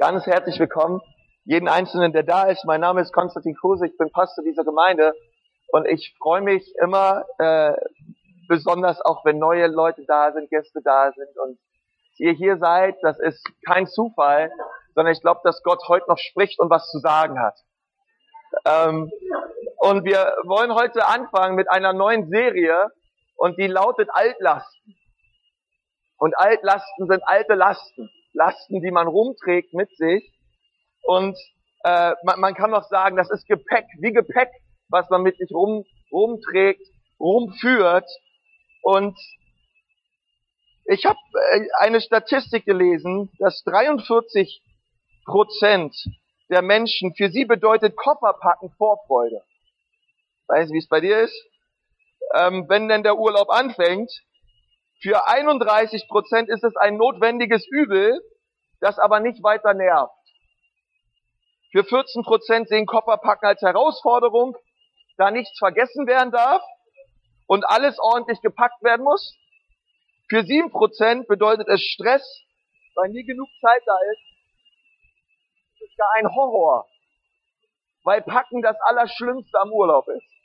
Ganz herzlich willkommen, jeden Einzelnen, der da ist. Mein Name ist Konstantin Kruse, ich bin Pastor dieser Gemeinde und ich freue mich immer, äh, besonders auch wenn neue Leute da sind, Gäste da sind und ihr hier seid, das ist kein Zufall, sondern ich glaube, dass Gott heute noch spricht und was zu sagen hat. Ähm, und wir wollen heute anfangen mit einer neuen Serie und die lautet Altlasten. Und Altlasten sind alte Lasten. Lasten, die man rumträgt mit sich. Und äh, man, man kann auch sagen, das ist Gepäck, wie Gepäck, was man mit sich rum, rumträgt, rumführt. Und ich habe äh, eine Statistik gelesen, dass 43 Prozent der Menschen, für sie bedeutet Kofferpacken Vorfreude. Weißt du, wie es bei dir ist? Ähm, wenn denn der Urlaub anfängt, für 31 Prozent ist es ein notwendiges Übel, das aber nicht weiter nervt. Für 14 Prozent sehen Kofferpacken als Herausforderung, da nichts vergessen werden darf und alles ordentlich gepackt werden muss. Für 7 Prozent bedeutet es Stress, weil nie genug Zeit da ist. Das ist gar ein Horror, weil Packen das Allerschlimmste am Urlaub ist.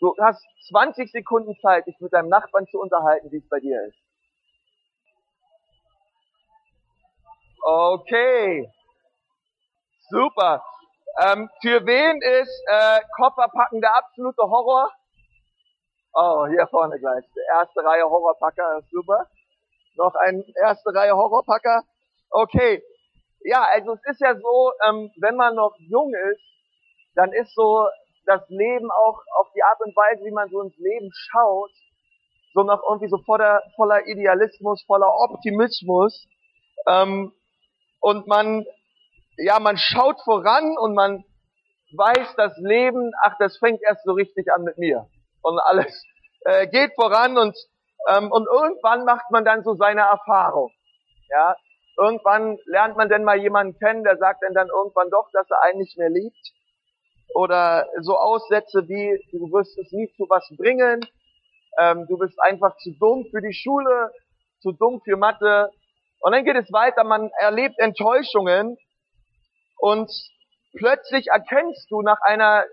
Du hast 20 Sekunden Zeit, dich mit deinem Nachbarn zu unterhalten, wie es bei dir ist. Okay. Super. Ähm, für wen ist äh, Kofferpacken der absolute Horror? Oh, hier vorne gleich. Die erste Reihe Horrorpacker, super. Noch ein erste Reihe Horrorpacker. Okay. Ja, also es ist ja so, ähm, wenn man noch jung ist, dann ist so das Leben auch auf die Art und Weise, wie man so ins Leben schaut, so noch irgendwie so voller, voller Idealismus, voller Optimismus. Ähm, und man, ja, man schaut voran und man weiß, das Leben, ach, das fängt erst so richtig an mit mir. Und alles äh, geht voran und, ähm, und irgendwann macht man dann so seine Erfahrung. Ja, irgendwann lernt man denn mal jemanden kennen, der sagt dann dann irgendwann doch, dass er einen nicht mehr liebt oder so Aussätze wie, du wirst es nie zu was bringen, ähm, du bist einfach zu dumm für die Schule, zu dumm für Mathe. Und dann geht es weiter, man erlebt Enttäuschungen und plötzlich erkennst du nach einer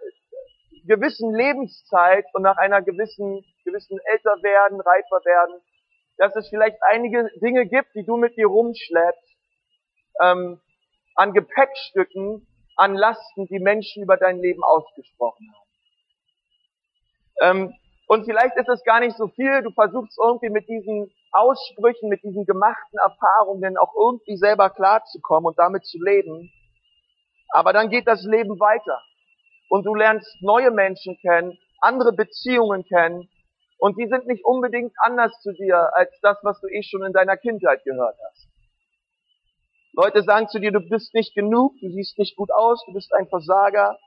gewissen Lebenszeit und nach einer gewissen, gewissen älter werden, reifer werden, dass es vielleicht einige Dinge gibt, die du mit dir rumschleppst, ähm, an Gepäckstücken, an Lasten, die Menschen über dein Leben ausgesprochen haben. Ähm, und vielleicht ist es gar nicht so viel, du versuchst irgendwie mit diesen Aussprüchen, mit diesen gemachten Erfahrungen auch irgendwie selber klarzukommen und damit zu leben. Aber dann geht das Leben weiter. Und du lernst neue Menschen kennen, andere Beziehungen kennen. Und die sind nicht unbedingt anders zu dir als das, was du eh schon in deiner Kindheit gehört hast. Leute sagen zu dir, du bist nicht genug, du siehst nicht gut aus, du bist ein Versager.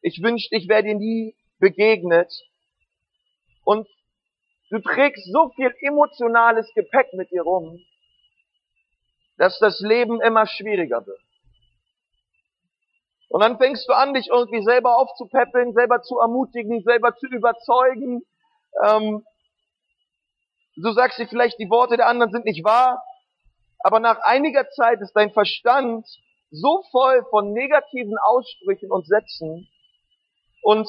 Ich wünschte, ich wäre dir nie begegnet. Und du trägst so viel emotionales Gepäck mit dir rum, dass das Leben immer schwieriger wird. Und dann fängst du an, dich irgendwie selber aufzupäppeln, selber zu ermutigen, selber zu überzeugen. Ähm, du sagst dir vielleicht, die Worte der anderen sind nicht wahr, aber nach einiger Zeit ist dein Verstand so voll von negativen Aussprüchen und Sätzen und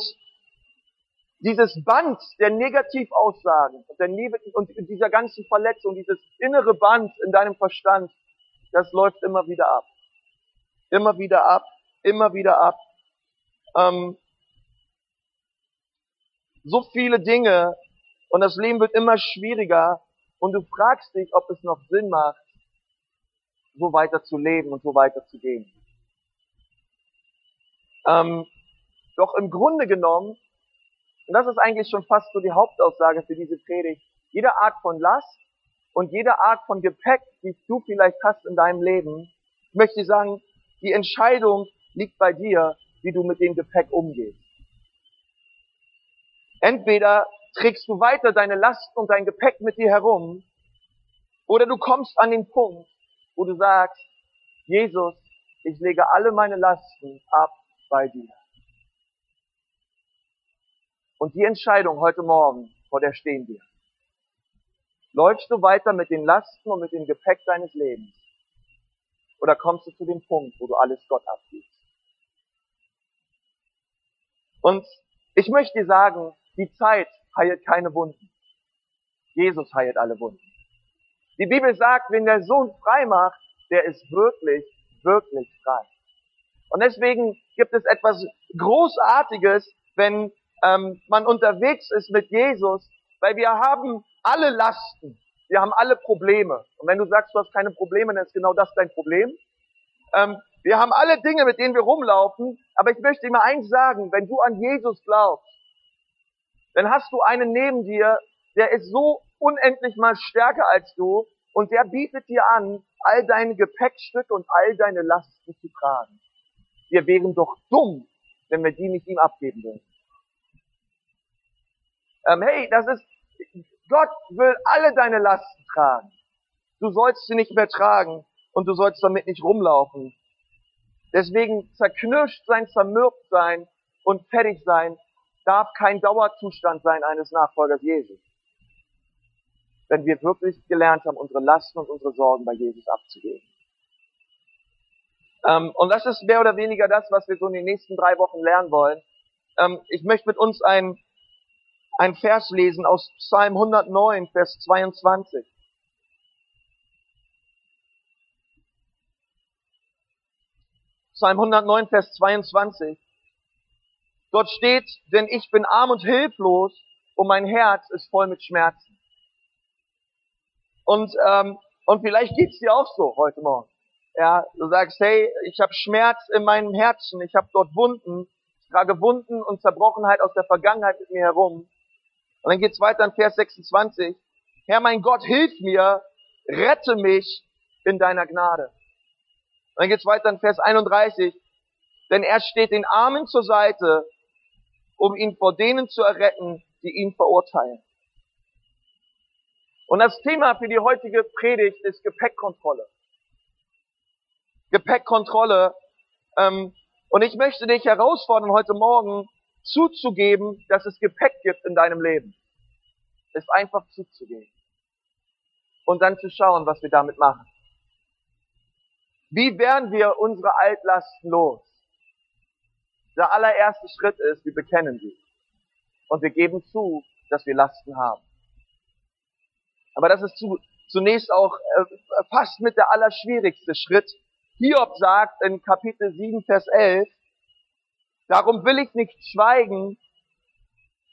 dieses Band der Negativaussagen und, der ne und dieser ganzen Verletzung, dieses innere Band in deinem Verstand, das läuft immer wieder ab. Immer wieder ab, immer wieder ab. Ähm, so viele Dinge und das Leben wird immer schwieriger und du fragst dich, ob es noch Sinn macht, so weiter zu leben und so weiter zu gehen. Ähm, doch im Grunde genommen, und das ist eigentlich schon fast so die Hauptaussage für diese Predigt, jede Art von Last und jede Art von Gepäck, die du vielleicht hast in deinem Leben, möchte ich sagen, die Entscheidung liegt bei dir, wie du mit dem Gepäck umgehst. Entweder trägst du weiter deine Last und dein Gepäck mit dir herum, oder du kommst an den Punkt, wo du sagst, Jesus, ich lege alle meine Lasten ab bei dir. Und die Entscheidung heute Morgen, vor der stehen wir. Läufst du weiter mit den Lasten und mit dem Gepäck deines Lebens? Oder kommst du zu dem Punkt, wo du alles Gott abgibst? Und ich möchte dir sagen, die Zeit heilt keine Wunden. Jesus heilt alle Wunden. Die Bibel sagt, wenn der Sohn frei macht, der ist wirklich, wirklich frei. Und deswegen gibt es etwas Großartiges, wenn ähm, man unterwegs ist mit Jesus, weil wir haben alle Lasten, wir haben alle Probleme. Und wenn du sagst, du hast keine Probleme, dann ist genau das dein Problem. Ähm, wir haben alle Dinge, mit denen wir rumlaufen, aber ich möchte dir mal eins sagen, wenn du an Jesus glaubst, dann hast du einen neben dir, der ist so unendlich mal stärker als du und der bietet dir an, all deine Gepäckstücke und all deine Lasten zu tragen. Wir wären doch dumm, wenn wir die nicht ihm abgeben würden. Ähm, hey, das ist, Gott will alle deine Lasten tragen. Du sollst sie nicht mehr tragen und du sollst damit nicht rumlaufen. Deswegen zerknirscht sein, zermürbt sein und fertig sein darf kein Dauerzustand sein eines Nachfolgers Jesus. Wenn wir wirklich gelernt haben, unsere Lasten und unsere Sorgen bei Jesus abzugeben. Ähm, und das ist mehr oder weniger das, was wir so in den nächsten drei Wochen lernen wollen. Ähm, ich möchte mit uns ein, ein Vers lesen aus Psalm 109, Vers 22. Psalm 109, Vers 22. Dort steht, denn ich bin arm und hilflos und mein Herz ist voll mit Schmerzen. Und, ähm, und vielleicht geht's dir auch so heute Morgen. Ja, du sagst, hey, ich habe Schmerz in meinem Herzen, ich habe dort Wunden, ich trage Wunden und Zerbrochenheit aus der Vergangenheit mit mir herum. Und dann geht's weiter in Vers 26. Herr, mein Gott, hilf mir, rette mich in deiner Gnade. Und dann geht's weiter in Vers 31. Denn er steht den Armen zur Seite, um ihn vor denen zu erretten, die ihn verurteilen. Und das Thema für die heutige Predigt ist Gepäckkontrolle. Gepäckkontrolle. Ähm, und ich möchte dich herausfordern, heute Morgen zuzugeben, dass es Gepäck gibt in deinem Leben. Es einfach zuzugeben. Und dann zu schauen, was wir damit machen. Wie werden wir unsere Altlasten los? Der allererste Schritt ist, wir bekennen sie. Und wir geben zu, dass wir Lasten haben. Aber das ist zu, zunächst auch äh, fast mit der allerschwierigste Schritt, Hiob sagt in Kapitel 7, Vers 11, darum will ich nicht schweigen,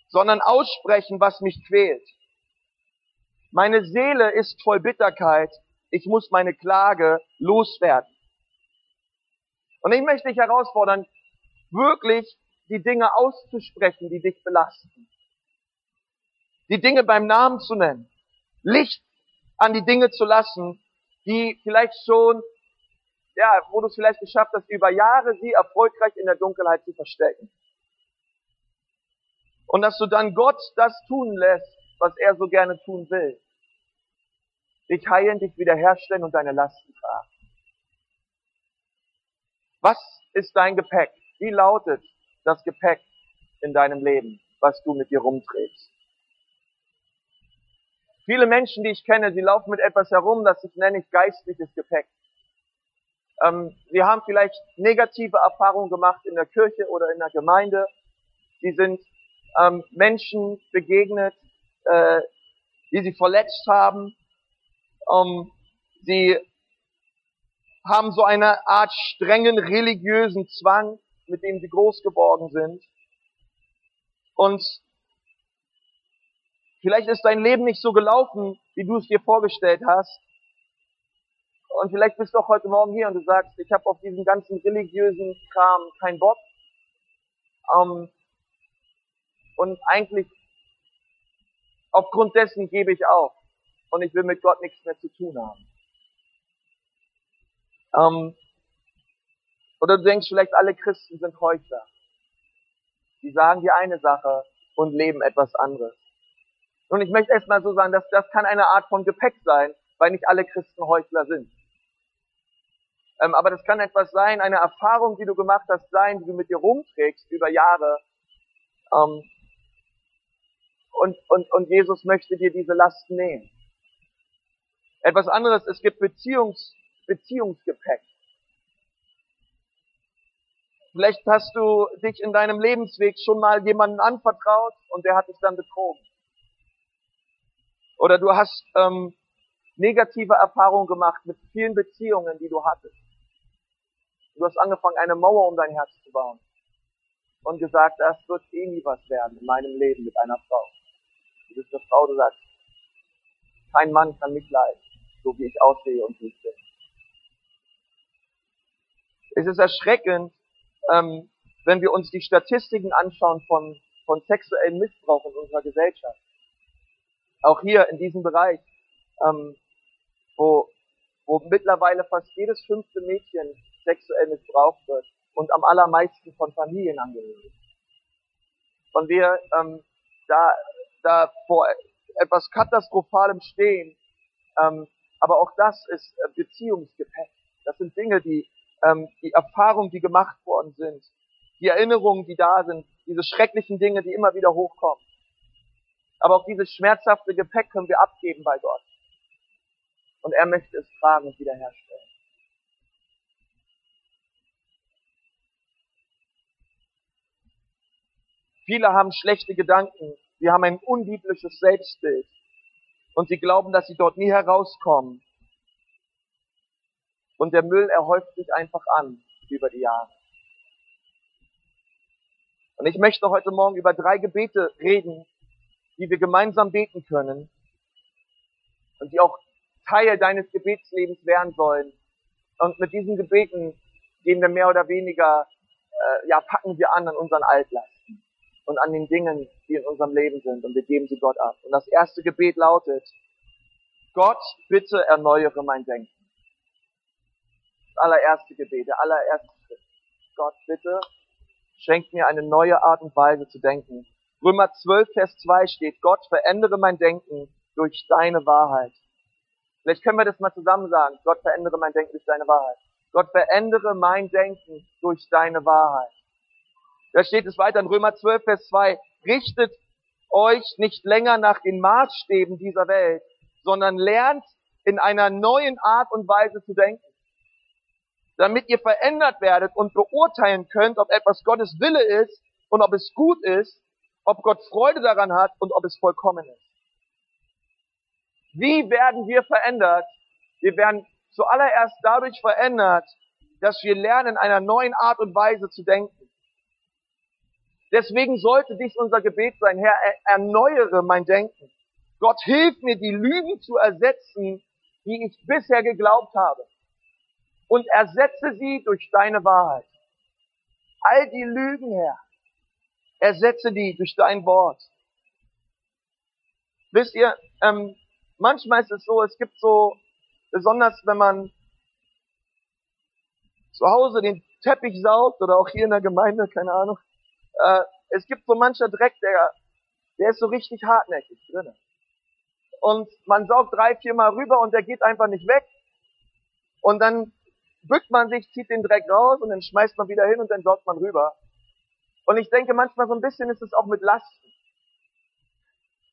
sondern aussprechen, was mich quält. Meine Seele ist voll Bitterkeit, ich muss meine Klage loswerden. Und ich möchte dich herausfordern, wirklich die Dinge auszusprechen, die dich belasten. Die Dinge beim Namen zu nennen. Licht an die Dinge zu lassen, die vielleicht schon ja, wo du es vielleicht geschafft hast, über Jahre sie erfolgreich in der Dunkelheit zu verstecken. Und dass du dann Gott das tun lässt, was er so gerne tun will. Dich heilen, dich wiederherstellen und deine Lasten tragen. Was ist dein Gepäck? Wie lautet das Gepäck in deinem Leben, was du mit dir rumträgst? Viele Menschen, die ich kenne, sie laufen mit etwas herum, das ich nenne ich geistliches Gepäck. Ähm, wir haben vielleicht negative Erfahrungen gemacht in der Kirche oder in der Gemeinde. Sie sind ähm, Menschen begegnet, äh, die sie verletzt haben. Ähm, sie haben so eine Art strengen religiösen Zwang, mit dem sie groß geworden sind. Und vielleicht ist dein Leben nicht so gelaufen, wie du es dir vorgestellt hast. Und vielleicht bist du auch heute Morgen hier und du sagst, ich habe auf diesen ganzen religiösen Kram keinen Bock. Ähm, und eigentlich aufgrund dessen gebe ich auf. Und ich will mit Gott nichts mehr zu tun haben. Ähm, oder du denkst vielleicht, alle Christen sind Heuchler. Die sagen dir eine Sache und leben etwas anderes. Und ich möchte erstmal so sagen, dass das kann eine Art von Gepäck sein, weil nicht alle Christen Heuchler sind. Ähm, aber das kann etwas sein, eine Erfahrung, die du gemacht hast, sein, die du mit dir rumträgst über Jahre. Ähm, und, und, und Jesus möchte dir diese Last nehmen. Etwas anderes, es gibt Beziehungs, Beziehungsgepäck. Vielleicht hast du dich in deinem Lebensweg schon mal jemanden anvertraut und der hat dich dann betrogen. Oder du hast ähm, negative Erfahrungen gemacht mit vielen Beziehungen, die du hattest. Du hast angefangen, eine Mauer um dein Herz zu bauen und gesagt, das wird eh nie was werden in meinem Leben mit einer Frau. Du bist eine Frau, du sagst, kein Mann kann mich leiden, so wie ich aussehe und wie ich bin. Es ist erschreckend, ähm, wenn wir uns die Statistiken anschauen von, von sexuellem Missbrauch in unserer Gesellschaft. Auch hier in diesem Bereich, ähm, wo, wo mittlerweile fast jedes fünfte Mädchen sexuell missbraucht wird und am allermeisten von Familienangehörigen. Von wir ähm, da, da vor etwas Katastrophalem stehen, ähm, aber auch das ist äh, Beziehungsgepäck. Das sind Dinge, die ähm, die Erfahrungen, die gemacht worden sind, die Erinnerungen, die da sind, diese schrecklichen Dinge, die immer wieder hochkommen. Aber auch dieses schmerzhafte Gepäck können wir abgeben bei Gott. Und er möchte es tragen und wiederherstellen. Viele haben schlechte Gedanken. Sie haben ein unbiblisches Selbstbild. Und sie glauben, dass sie dort nie herauskommen. Und der Müll erhäuft sich einfach an über die Jahre. Und ich möchte heute Morgen über drei Gebete reden, die wir gemeinsam beten können und die auch Teil deines Gebetslebens werden sollen. Und mit diesen Gebeten gehen wir mehr oder weniger, äh, ja, packen wir an an unseren Altlasten und an den Dingen, die in unserem Leben sind und wir geben sie Gott ab. Und das erste Gebet lautet, Gott, bitte erneuere mein Denken. Das allererste Gebet, der allererste Schritt. Gott, bitte schenk mir eine neue Art und Weise zu denken. Römer 12, Vers 2 steht, Gott, verändere mein Denken durch deine Wahrheit. Vielleicht können wir das mal zusammen sagen. Gott, verändere mein Denken durch deine Wahrheit. Gott, verändere mein Denken durch deine Wahrheit. Da steht es weiter in Römer 12, Vers 2. Richtet euch nicht länger nach den Maßstäben dieser Welt, sondern lernt in einer neuen Art und Weise zu denken damit ihr verändert werdet und beurteilen könnt, ob etwas Gottes Wille ist und ob es gut ist, ob Gott Freude daran hat und ob es vollkommen ist. Wie werden wir verändert? Wir werden zuallererst dadurch verändert, dass wir lernen, in einer neuen Art und Weise zu denken. Deswegen sollte dies unser Gebet sein, Herr, erneuere mein Denken. Gott hilf mir, die Lügen zu ersetzen, die ich bisher geglaubt habe und ersetze sie durch deine Wahrheit. All die Lügen, Herr, ersetze die durch dein Wort. Wisst ihr, ähm, manchmal ist es so, es gibt so, besonders wenn man zu Hause den Teppich saugt oder auch hier in der Gemeinde, keine Ahnung, äh, es gibt so mancher Dreck, der, der ist so richtig hartnäckig drin. Und man saugt drei, viermal rüber und der geht einfach nicht weg. Und dann bückt man sich, zieht den Dreck raus und dann schmeißt man wieder hin und dann sorgt man rüber. Und ich denke, manchmal so ein bisschen ist es auch mit Lasten.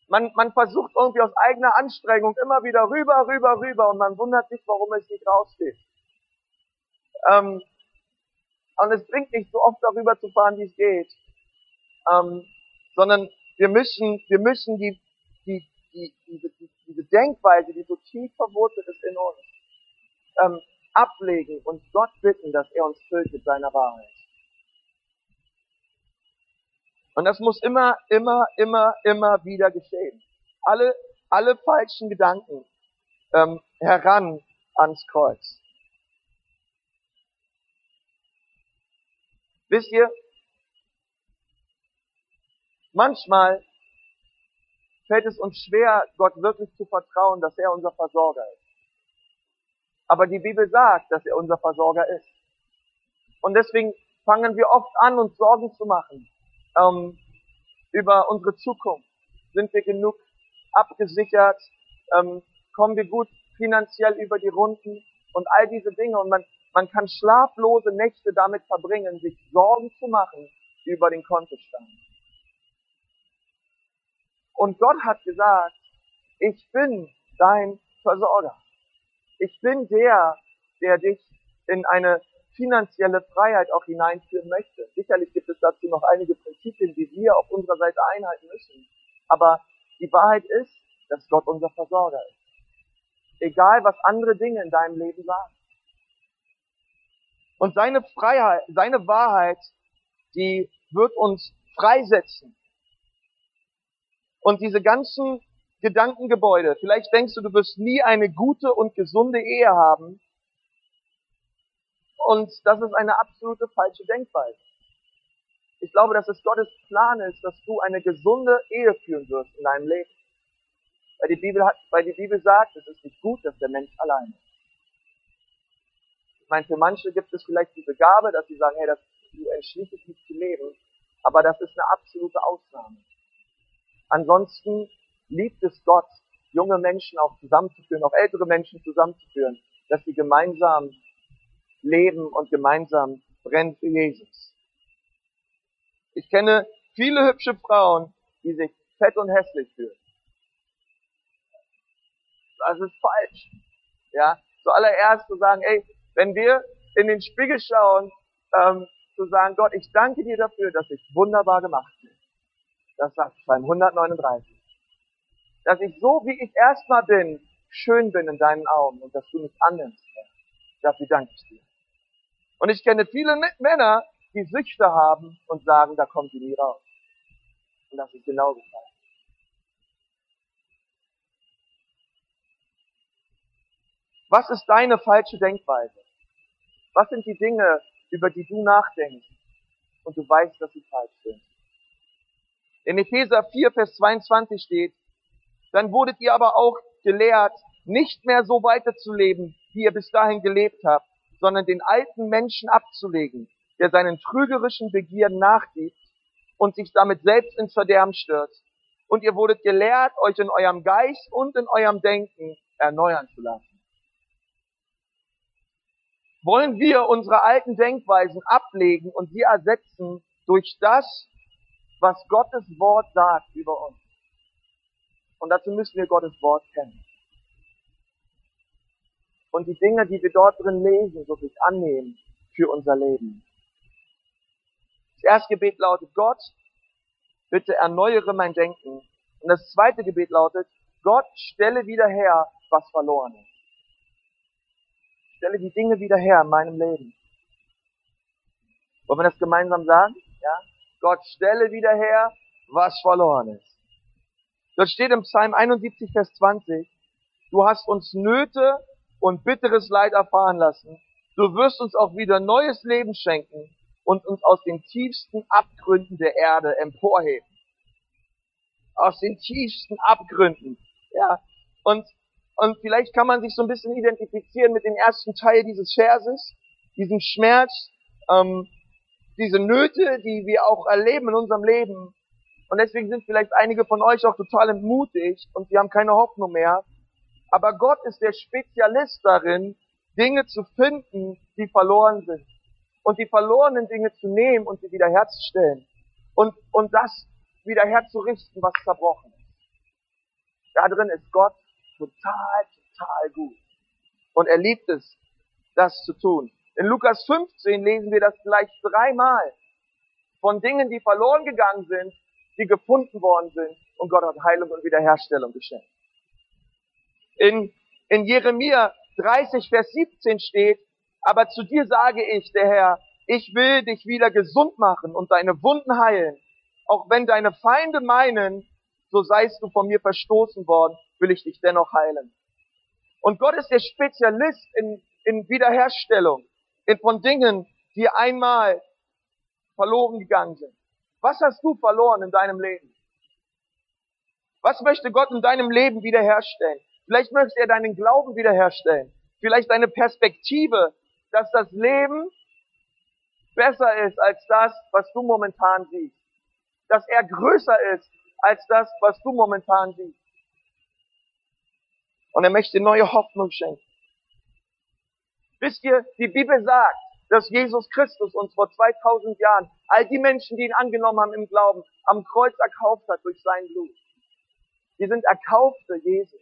Man, man versucht irgendwie aus eigener Anstrengung immer wieder rüber, rüber, rüber und man wundert sich, warum es nicht rausgeht. Ähm, und es bringt nicht so oft darüber zu fahren, wie es geht. Ähm, sondern wir müssen, wir müssen die, die, die, diese, diese Denkweise, die so tief verwurzelt ist in uns, ähm, ablegen und Gott bitten, dass er uns füllt mit seiner Wahrheit. Und das muss immer, immer, immer, immer wieder geschehen. Alle, alle falschen Gedanken ähm, heran ans Kreuz. Wisst ihr, manchmal fällt es uns schwer, Gott wirklich zu vertrauen, dass er unser Versorger ist. Aber die Bibel sagt, dass er unser Versorger ist. Und deswegen fangen wir oft an, uns Sorgen zu machen ähm, über unsere Zukunft. Sind wir genug abgesichert? Ähm, kommen wir gut finanziell über die Runden? Und all diese Dinge. Und man, man kann schlaflose Nächte damit verbringen, sich Sorgen zu machen über den Kontostand. Und Gott hat gesagt, ich bin dein Versorger. Ich bin der, der dich in eine finanzielle Freiheit auch hineinführen möchte. Sicherlich gibt es dazu noch einige Prinzipien, die wir auf unserer Seite einhalten müssen. Aber die Wahrheit ist, dass Gott unser Versorger ist. Egal, was andere Dinge in deinem Leben sagen. Und seine Freiheit, seine Wahrheit, die wird uns freisetzen. Und diese ganzen Gedankengebäude, vielleicht denkst du, du wirst nie eine gute und gesunde Ehe haben. Und das ist eine absolute falsche Denkweise. Ich glaube, dass es Gottes Plan ist, dass du eine gesunde Ehe führen wirst in deinem Leben. Weil die Bibel, hat, weil die Bibel sagt, es ist nicht gut, dass der Mensch allein ist. Ich meine, für manche gibt es vielleicht diese Gabe, dass sie sagen, hey, das, du entschließt dich zu leben. Aber das ist eine absolute Ausnahme. Ansonsten liebt es Gott, junge Menschen auch zusammenzuführen, auch ältere Menschen zusammenzuführen, dass sie gemeinsam leben und gemeinsam brennen für Jesus. Ich kenne viele hübsche Frauen, die sich fett und hässlich fühlen. Das ist falsch. Ja, zuallererst zu sagen, ey, wenn wir in den Spiegel schauen, ähm, zu sagen, Gott, ich danke dir dafür, dass ich wunderbar gemacht bin. Das sagt Psalm 139. Dass ich so, wie ich erstmal bin, schön bin in deinen Augen und dass du mich annimmst. Dafür danke ich dir. Und ich kenne viele Männer, die Süchte haben und sagen, da kommt die nie raus. Und das ist genauso falsch. Was ist deine falsche Denkweise? Was sind die Dinge, über die du nachdenkst und du weißt, dass sie falsch sind? In Epheser 4, Vers 22 steht, dann wurdet ihr aber auch gelehrt, nicht mehr so weiterzuleben, wie ihr bis dahin gelebt habt, sondern den alten Menschen abzulegen, der seinen trügerischen Begierden nachgibt und sich damit selbst ins Verderben stürzt. Und ihr wurdet gelehrt, euch in eurem Geist und in eurem Denken erneuern zu lassen. Wollen wir unsere alten Denkweisen ablegen und sie ersetzen durch das, was Gottes Wort sagt über uns? Und dazu müssen wir Gottes Wort kennen und die Dinge, die wir dort drin lesen, wirklich annehmen für unser Leben. Das erste Gebet lautet, Gott, bitte erneuere mein Denken. Und das zweite Gebet lautet, Gott, stelle wieder her, was verloren ist. Stelle die Dinge wieder her in meinem Leben. Wollen wir das gemeinsam sagen? Ja? Gott, stelle wieder her, was verloren ist. Dort steht im Psalm 71, Vers 20, du hast uns Nöte und bitteres Leid erfahren lassen, du wirst uns auch wieder neues Leben schenken und uns aus den tiefsten Abgründen der Erde emporheben. Aus den tiefsten Abgründen. Ja. Und, und vielleicht kann man sich so ein bisschen identifizieren mit dem ersten Teil dieses Verses, diesen Schmerz, ähm, diese Nöte, die wir auch erleben in unserem Leben. Und deswegen sind vielleicht einige von euch auch total entmutigt und sie haben keine Hoffnung mehr. Aber Gott ist der Spezialist darin, Dinge zu finden, die verloren sind. Und die verlorenen Dinge zu nehmen und sie wiederherzustellen. Und, und das wiederherzurichten, was zerbrochen ist. Da drin ist Gott total, total gut. Und er liebt es, das zu tun. In Lukas 15 lesen wir das gleich dreimal von Dingen, die verloren gegangen sind, die gefunden worden sind und Gott hat Heilung und Wiederherstellung geschenkt in, in Jeremia 30, Vers 17 steht, aber zu dir sage ich, der Herr, ich will dich wieder gesund machen und deine Wunden heilen. Auch wenn deine Feinde meinen, so seist du von mir verstoßen worden, will ich dich dennoch heilen. Und Gott ist der Spezialist in, in Wiederherstellung, in von Dingen, die einmal verloren gegangen sind. Was hast du verloren in deinem Leben? Was möchte Gott in deinem Leben wiederherstellen? Vielleicht möchte er deinen Glauben wiederherstellen. Vielleicht deine Perspektive, dass das Leben besser ist als das, was du momentan siehst. Dass er größer ist als das, was du momentan siehst. Und er möchte neue Hoffnung schenken. Wisst ihr, die Bibel sagt, dass Jesus Christus uns vor 2000 Jahren all die Menschen, die ihn angenommen haben im Glauben, am Kreuz erkauft hat durch sein Blut. Die sind Erkaufte Jesus.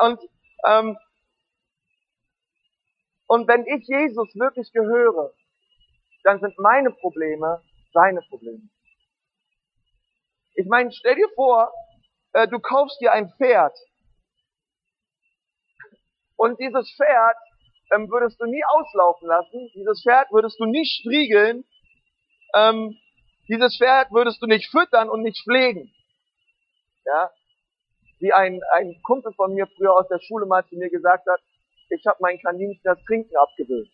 Und, ähm, Und wenn ich Jesus wirklich gehöre, dann sind meine Probleme seine Probleme. Ich meine, stell dir vor, äh, du kaufst dir ein Pferd und dieses Pferd ähm, würdest du nie auslaufen lassen, dieses Pferd würdest du nicht striegeln, ähm, dieses Pferd würdest du nicht füttern und nicht pflegen. Ja, wie ein, ein Kumpel von mir früher aus der Schule mal zu mir gesagt hat, ich habe meinen Kaninchen das Trinken abgewöhnt.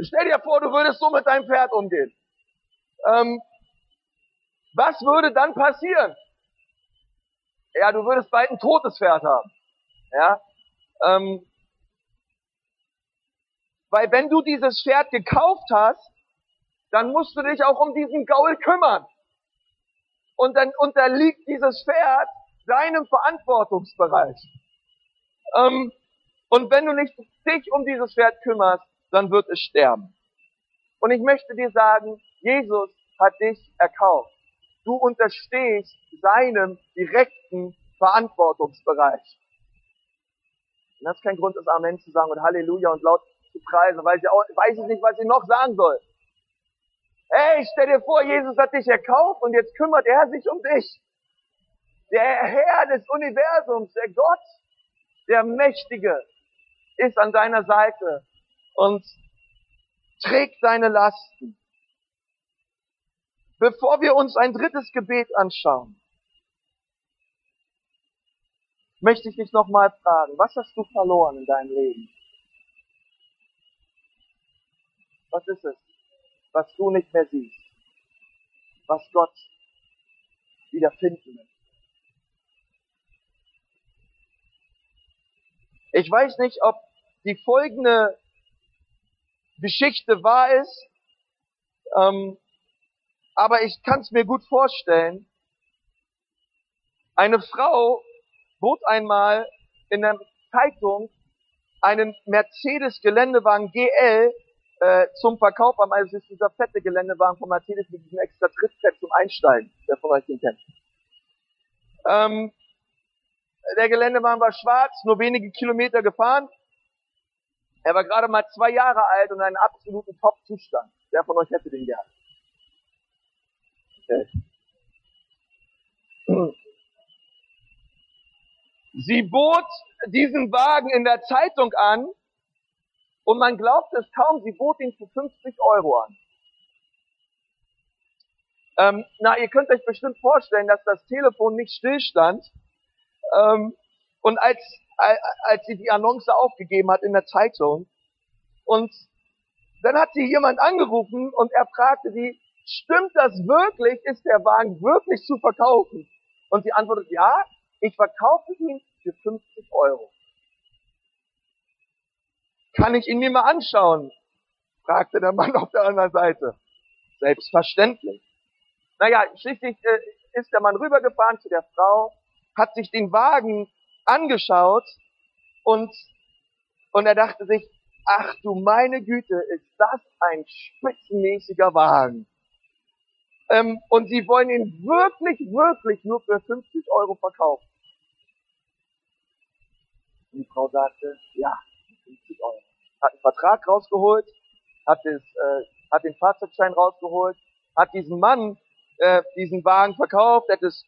Stell dir vor, du würdest so mit deinem Pferd umgehen. Ähm, was würde dann passieren? Ja, du würdest bald ein totes Pferd haben. Ja, ähm, weil wenn du dieses Pferd gekauft hast, dann musst du dich auch um diesen Gaul kümmern. Und dann unterliegt dieses Pferd deinem Verantwortungsbereich. Ähm, und wenn du nicht dich um dieses Pferd kümmerst, dann wird es sterben. Und ich möchte dir sagen, Jesus hat dich erkauft. Du unterstehst seinem direkten Verantwortungsbereich. Und das ist kein Grund, das Amen zu sagen und Halleluja und laut zu preisen, weil ich auch, weiß ich nicht, was ich noch sagen soll. Hey, stell dir vor, Jesus hat dich erkauft und jetzt kümmert er sich um dich. Der Herr des Universums, der Gott, der Mächtige, ist an deiner Seite und trägt deine Lasten. Bevor wir uns ein drittes Gebet anschauen, möchte ich dich nochmal fragen, was hast du verloren in deinem Leben? Was ist es, was du nicht mehr siehst, was Gott wieder finden will? Ich weiß nicht, ob die folgende Geschichte wahr ist, ähm, aber ich kann es mir gut vorstellen. Eine Frau bot einmal in der Zeitung einen Mercedes-Geländewagen GL äh, zum Verkauf am, also ist dieser fette Geländewagen von Mercedes mit diesem extra Trittbrett zum Einsteigen, der von euch den kennt. Ähm, der Geländewagen war schwarz, nur wenige Kilometer gefahren. Er war gerade mal zwei Jahre alt und in einem absoluten Top-Zustand. Wer von euch hätte den gern? Okay. Sie bot diesen Wagen in der Zeitung an und man glaubt es kaum, sie bot ihn für 50 Euro an. Ähm, na, ihr könnt euch bestimmt vorstellen, dass das Telefon nicht stillstand. Ähm, und als als sie die Annonce aufgegeben hat in der Zeitung. Und dann hat sie jemand angerufen und er fragte sie, stimmt das wirklich? Ist der Wagen wirklich zu verkaufen? Und sie antwortet, ja, ich verkaufe ihn für 50 Euro. Kann ich ihn mir mal anschauen? fragte der Mann auf der anderen Seite. Selbstverständlich. Naja, schließlich äh, ist der Mann rübergefahren zu der Frau, hat sich den Wagen angeschaut und, und er dachte sich, ach du meine Güte, ist das ein spitzenmäßiger Wagen. Ähm, und sie wollen ihn wirklich, wirklich nur für 50 Euro verkaufen. Und die Frau sagte, ja, 50 Euro. Hat einen Vertrag rausgeholt, hat, das, äh, hat den Fahrzeugschein rausgeholt, hat diesen Mann äh, diesen Wagen verkauft, hat das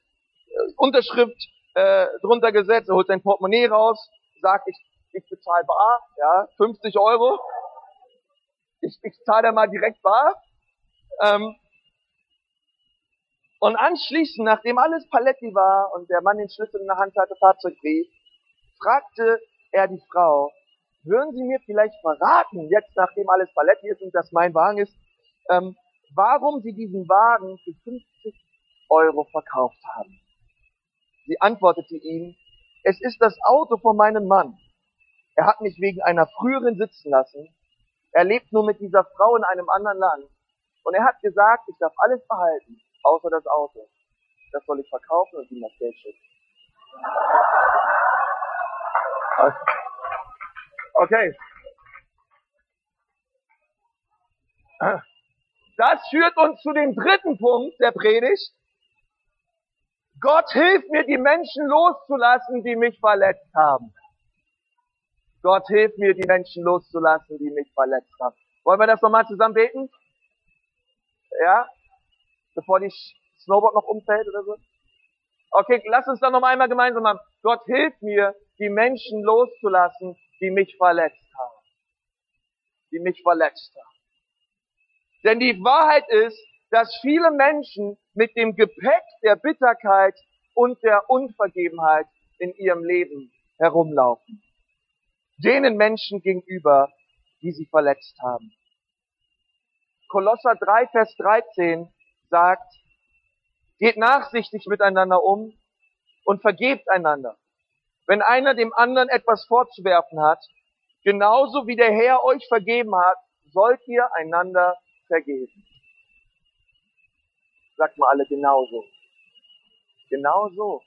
äh, Unterschrift äh, drunter gesetzt, er holt sein Portemonnaie raus, sagt, ich, ich bezahle bar, ja, 50 Euro. Ich, ich zahle da mal direkt bar. Ähm, und anschließend, nachdem alles Paletti war und der Mann den Schlüssel in der Hand hatte, Fahrzeugbrief, fragte er die Frau, würden Sie mir vielleicht verraten, jetzt nachdem alles Paletti ist und das mein Wagen ist, ähm, warum Sie diesen Wagen für 50 Euro verkauft haben? Sie antwortete ihm, es ist das Auto von meinem Mann. Er hat mich wegen einer früheren sitzen lassen. Er lebt nur mit dieser Frau in einem anderen Land. Und er hat gesagt, ich darf alles behalten, außer das Auto. Das soll ich verkaufen und ihm das Geld schicken. Okay. Das führt uns zu dem dritten Punkt der Predigt. Gott hilft mir, die Menschen loszulassen, die mich verletzt haben. Gott hilf mir, die Menschen loszulassen, die mich verletzt haben. Wollen wir das nochmal zusammen beten? Ja? Bevor die Snowboard noch umfällt oder so? Okay, lass uns dann noch einmal gemeinsam machen. Gott hilf mir, die Menschen loszulassen, die mich verletzt haben. Die mich verletzt haben. Denn die Wahrheit ist, dass viele Menschen mit dem Gepäck der Bitterkeit und der Unvergebenheit in ihrem Leben herumlaufen. Denen Menschen gegenüber, die sie verletzt haben. Kolosser 3, Vers 13 sagt, geht nachsichtig miteinander um und vergebt einander. Wenn einer dem anderen etwas vorzuwerfen hat, genauso wie der Herr euch vergeben hat, sollt ihr einander vergeben. Sagt mal alle genauso. Genauso,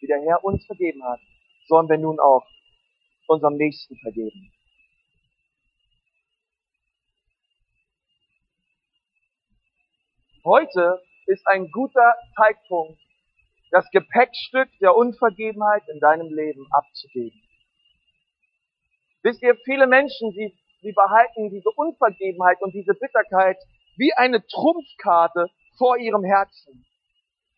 wie der Herr uns vergeben hat, sollen wir nun auch unserem Nächsten vergeben. Heute ist ein guter Zeitpunkt, das Gepäckstück der Unvergebenheit in deinem Leben abzugeben. Wisst ihr, viele Menschen, sie, sie behalten diese Unvergebenheit und diese Bitterkeit wie eine Trumpfkarte vor ihrem Herzen.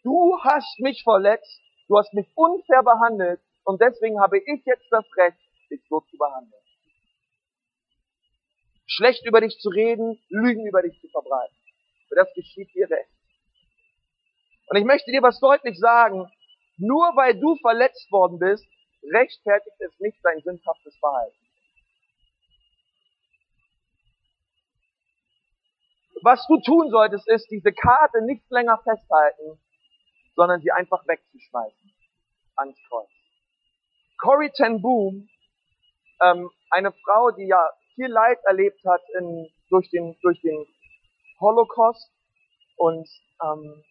Du hast mich verletzt, du hast mich unfair behandelt und deswegen habe ich jetzt das Recht, dich so zu behandeln. Schlecht über dich zu reden, Lügen über dich zu verbreiten. Für das geschieht dir recht. Und ich möchte dir was deutlich sagen. Nur weil du verletzt worden bist, rechtfertigt es nicht dein sündhaftes Verhalten. Was du tun solltest, ist, diese Karte nicht länger festhalten, sondern sie einfach wegzuschmeißen ans Kreuz. Corrie ten Boom, ähm, eine Frau, die ja viel Leid erlebt hat in, durch, den, durch den Holocaust und, ähm,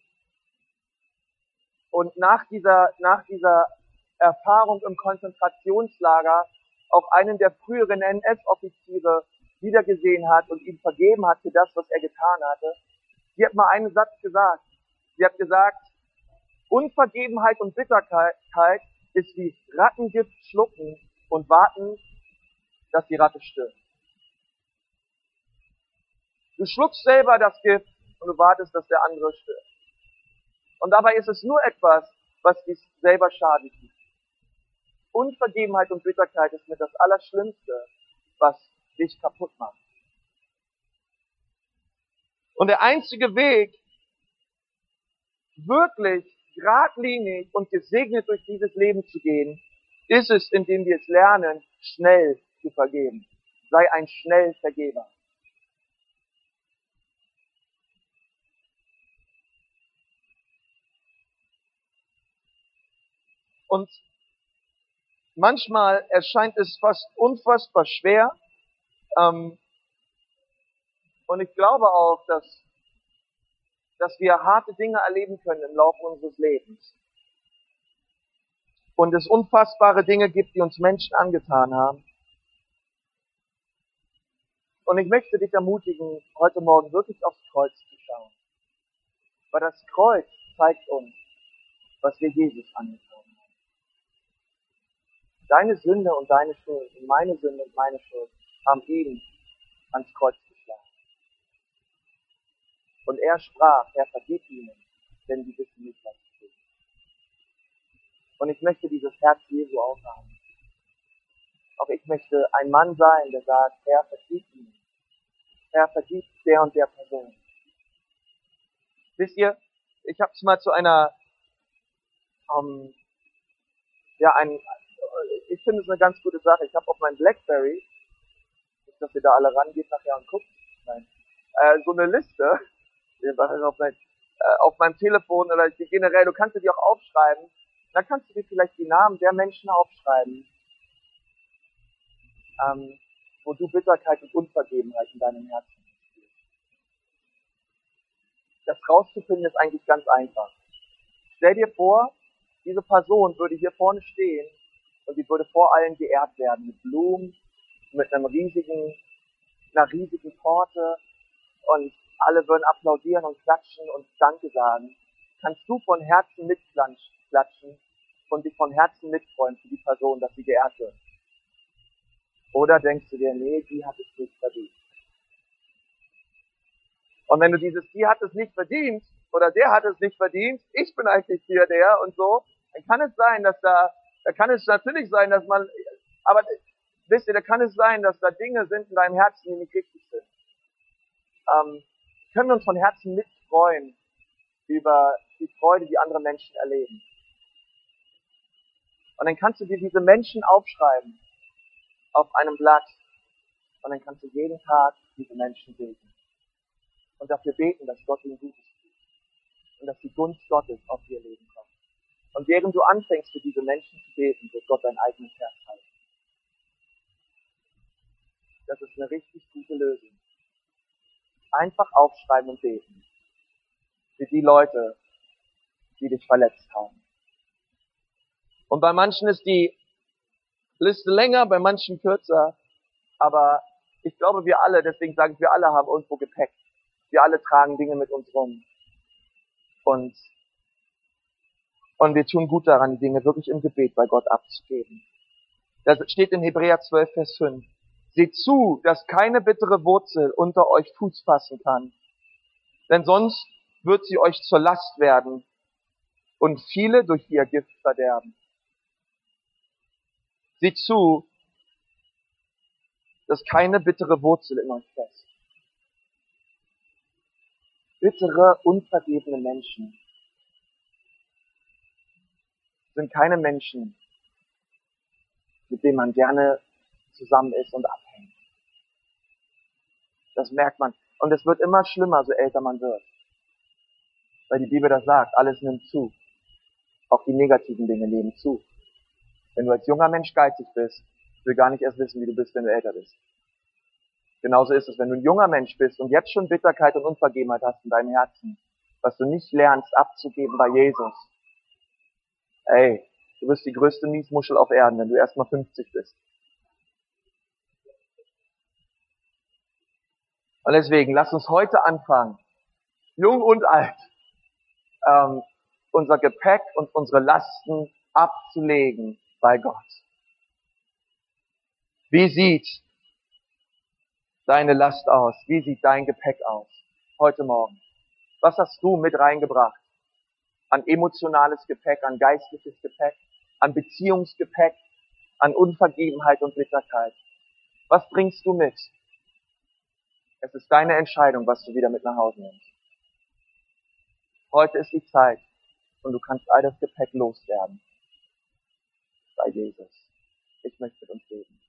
und nach dieser, nach dieser Erfahrung im Konzentrationslager auch einen der früheren NS-Offiziere wiedergesehen hat und ihm vergeben hat für das, was er getan hatte. Sie hat mal einen Satz gesagt. Sie hat gesagt, Unvergebenheit und Bitterkeit ist wie Rattengift schlucken und warten, dass die Ratte stirbt. Du schluckst selber das Gift und du wartest, dass der andere stirbt. Und dabei ist es nur etwas, was dich selber schadet. Unvergebenheit und Bitterkeit ist mit das Allerschlimmste, was dich kaputt macht. Und der einzige Weg, wirklich geradlinig und gesegnet durch dieses Leben zu gehen, ist es, indem wir es lernen, schnell zu vergeben. Sei ein schnell Vergeber. Und manchmal erscheint es fast unfassbar schwer. Ähm, und ich glaube auch, dass, dass wir harte Dinge erleben können im Laufe unseres Lebens. Und es unfassbare Dinge gibt, die uns Menschen angetan haben. Und ich möchte dich ermutigen, heute Morgen wirklich aufs Kreuz zu schauen. Weil das Kreuz zeigt uns, was wir Jesus angetan haben. Deine Sünde und deine Schuld und meine Sünde und meine Schuld haben ihn ans Kreuz geschlagen. Und er sprach, er vergib ihnen, denn sie wissen nicht, was sie tun. Und ich möchte dieses Herz Jesu aufhaben. Auch ich möchte ein Mann sein, der sagt, Herr, vergib ihnen. Herr, vergib der und der Person. Wisst ihr, ich habe es mal zu einer, ähm, ja, ein, ich finde es eine ganz gute Sache. Ich habe auf meinem Blackberry, nicht, dass ihr da alle rangeht nachher und guckt, nein, äh, so eine Liste, auf, mein, äh, auf meinem Telefon oder generell, du kannst dir die auch aufschreiben, dann kannst du dir vielleicht die Namen der Menschen aufschreiben, ähm, wo du Bitterkeit und Unvergebenheit in deinem Herzen hast. Das rauszufinden ist eigentlich ganz einfach. Stell dir vor, diese Person würde hier vorne stehen und sie würde vor allen geehrt werden mit Blumen, mit einem riesigen, einer riesigen Torte und alle würden applaudieren und klatschen und Danke sagen. Kannst du von Herzen mitklatschen und dich von Herzen mitfreuen für die Person, dass sie geehrt wird. Oder denkst du dir, nee, die hat es nicht verdient? Und wenn du dieses, die hat es nicht verdient, oder der hat es nicht verdient, ich bin eigentlich hier der und so, dann kann es sein, dass da, da kann es natürlich sein, dass man, aber wisst ihr, da kann es sein, dass da Dinge sind in deinem Herzen, die nicht richtig sind. Ähm, können wir uns von Herzen mitfreuen über die Freude, die andere Menschen erleben. Und dann kannst du dir diese Menschen aufschreiben auf einem Blatt und dann kannst du jeden Tag diese Menschen segnen und dafür beten, dass Gott ihnen Gutes tut und dass die Gunst Gottes auf ihr Leben. Und während du anfängst, für diese Menschen zu beten, wird Gott dein eigenes Herz halten. Das ist eine richtig gute Lösung. Einfach aufschreiben und beten. Für die Leute, die dich verletzt haben. Und bei manchen ist die Liste länger, bei manchen kürzer. Aber ich glaube, wir alle, deswegen sage ich, wir alle haben irgendwo Gepäck. Wir alle tragen Dinge mit uns rum. Und, und wir tun gut daran, die Dinge wirklich im Gebet bei Gott abzugeben. Das steht in Hebräer 12, Vers 5. Seht zu, dass keine bittere Wurzel unter euch Fuß fassen kann. Denn sonst wird sie euch zur Last werden und viele durch ihr Gift verderben. Seht zu, dass keine bittere Wurzel in euch fest. Bittere, unvergebene Menschen sind keine Menschen, mit denen man gerne zusammen ist und abhängt. Das merkt man. Und es wird immer schlimmer, so älter man wird. Weil die Bibel das sagt, alles nimmt zu. Auch die negativen Dinge nehmen zu. Wenn du als junger Mensch geizig bist, will gar nicht erst wissen, wie du bist, wenn du älter bist. Genauso ist es, wenn du ein junger Mensch bist und jetzt schon Bitterkeit und Unvergebenheit hast in deinem Herzen, was du nicht lernst abzugeben bei Jesus. Ey, du bist die größte Miesmuschel auf Erden, wenn du erst mal 50 bist. Und deswegen, lass uns heute anfangen, jung und alt, ähm, unser Gepäck und unsere Lasten abzulegen bei Gott. Wie sieht deine Last aus? Wie sieht dein Gepäck aus heute Morgen? Was hast du mit reingebracht? An emotionales Gepäck, an geistliches Gepäck, an Beziehungsgepäck, an Unvergebenheit und Bitterkeit. Was bringst du mit? Es ist deine Entscheidung, was du wieder mit nach Hause nimmst. Heute ist die Zeit und du kannst all das Gepäck loswerden. Bei Jesus. Ich möchte mit uns reden.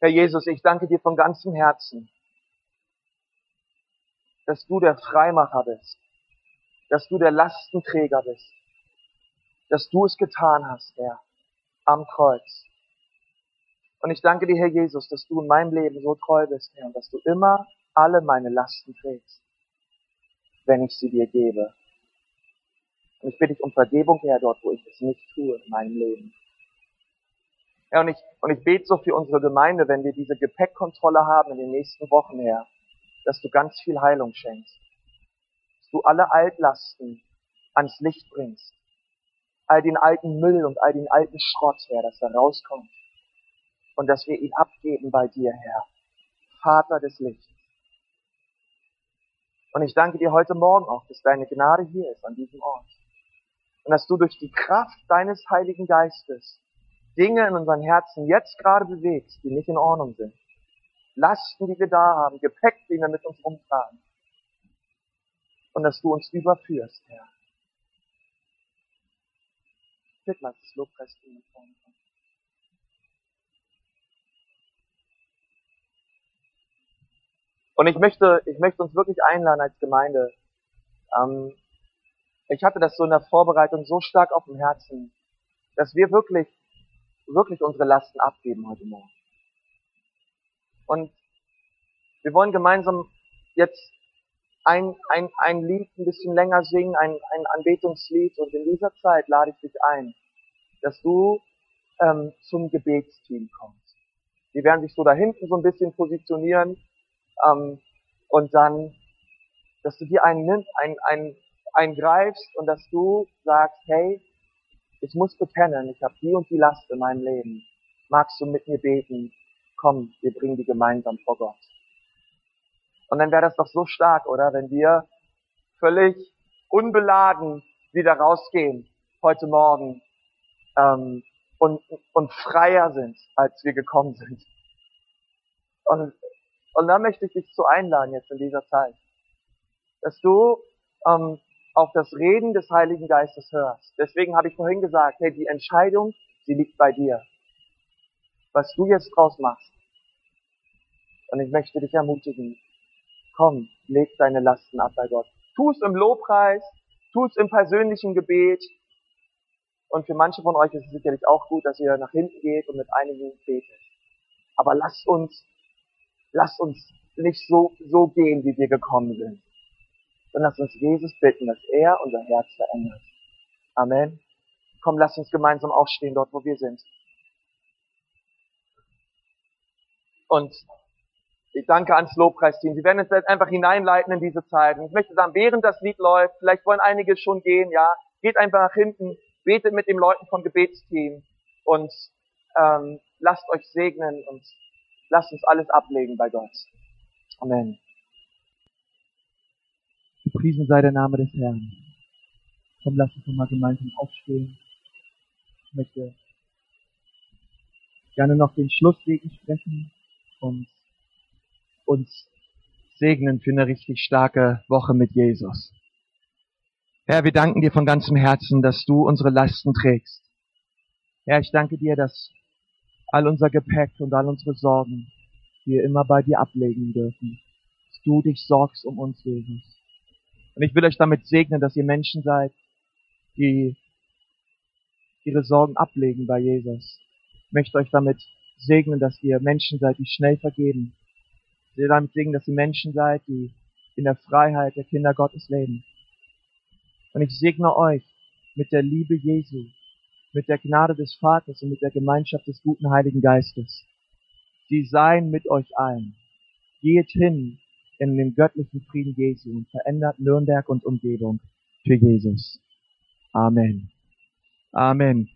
Herr Jesus, ich danke dir von ganzem Herzen, dass du der Freimacher bist, dass du der Lastenträger bist, dass du es getan hast, Herr, am Kreuz. Und ich danke dir, Herr Jesus, dass du in meinem Leben so treu bist, Herr, und dass du immer alle meine Lasten trägst, wenn ich sie dir gebe. Und ich bitte dich um Vergebung, Herr, dort, wo ich es nicht tue in meinem Leben. Ja, und ich, und ich bete so für unsere Gemeinde, wenn wir diese Gepäckkontrolle haben in den nächsten Wochen, Herr, dass du ganz viel Heilung schenkst. Dass du alle Altlasten ans Licht bringst all den alten Müll und all den alten Schrott, Herr, dass er rauskommt. Und dass wir ihn abgeben bei dir, Herr. Vater des Lichts. Und ich danke dir heute Morgen auch, dass deine Gnade hier ist an diesem Ort. Und dass du durch die Kraft deines Heiligen Geistes Dinge in unseren Herzen jetzt gerade bewegst, die nicht in Ordnung sind. Lasten, die wir da haben, Gepäck, den wir mit uns rumtragen. Und dass du uns überführst, Herr. Bitte lass das Lobpreisteam mit vorne kommen. Und ich möchte, ich möchte uns wirklich einladen als Gemeinde. Ähm, ich hatte das so in der Vorbereitung so stark auf dem Herzen, dass wir wirklich, wirklich unsere Lasten abgeben heute Morgen. Und wir wollen gemeinsam jetzt ein, ein, ein Lied ein bisschen länger singen, ein, ein Anbetungslied. Und in dieser Zeit lade ich dich ein, dass du ähm, zum Gebetsteam kommst. Die werden sich so da hinten so ein bisschen positionieren ähm, und dann, dass du dir einen, einen, einen, eingreifst und dass du sagst, hey, ich muss bekennen, ich habe die und die Last in meinem Leben. Magst du mit mir beten? Komm, wir bringen die gemeinsam vor Gott. Und dann wäre das doch so stark, oder? Wenn wir völlig unbeladen wieder rausgehen heute Morgen ähm, und, und freier sind, als wir gekommen sind. Und, und da möchte ich dich zu einladen jetzt in dieser Zeit, dass du ähm, auf das Reden des Heiligen Geistes hörst. Deswegen habe ich vorhin gesagt, hey, die Entscheidung, sie liegt bei dir. Was du jetzt draus machst. Und ich möchte dich ermutigen, komm, leg deine Lasten ab bei Gott. Tu es im Lobpreis, tu es im persönlichen Gebet. Und für manche von euch ist es sicherlich auch gut, dass ihr nach hinten geht und mit einigen betet. Aber lasst uns, lasst uns nicht so, so gehen, wie wir gekommen sind dann lass uns Jesus bitten, dass er unser Herz verändert. Amen. Komm, lass uns gemeinsam aufstehen dort, wo wir sind. Und ich danke ans Lobpreisteam. Sie werden jetzt einfach hineinleiten in diese Zeit. Und ich möchte sagen, während das Lied läuft, vielleicht wollen einige schon gehen, ja, geht einfach nach hinten, betet mit den Leuten vom Gebetsteam und ähm, lasst euch segnen und lasst uns alles ablegen bei Gott. Amen. Gepriesen sei der Name des Herrn. Komm, lass uns nochmal gemeinsam aufstehen. Ich möchte gerne noch den Schlusssegen sprechen und uns segnen für eine richtig starke Woche mit Jesus. Herr, wir danken dir von ganzem Herzen, dass du unsere Lasten trägst. Herr, ich danke dir, dass all unser Gepäck und all unsere Sorgen wir immer bei dir ablegen dürfen. Dass du dich sorgst um uns, Jesus. Und ich will euch damit segnen, dass ihr Menschen seid, die ihre Sorgen ablegen bei Jesus. Ich möchte euch damit segnen, dass ihr Menschen seid, die schnell vergeben. Ich will damit segnen, dass ihr Menschen seid, die in der Freiheit der Kinder Gottes leben. Und ich segne euch mit der Liebe Jesu, mit der Gnade des Vaters und mit der Gemeinschaft des guten Heiligen Geistes. Sie seien mit euch allen. Geht hin in den göttlichen Frieden Jesu und verändert Nürnberg und Umgebung für Jesus. Amen. Amen.